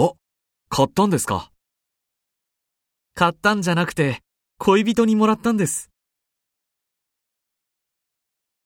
あ、買ったんですか？買ったんじゃなくて、恋人にもらったんです。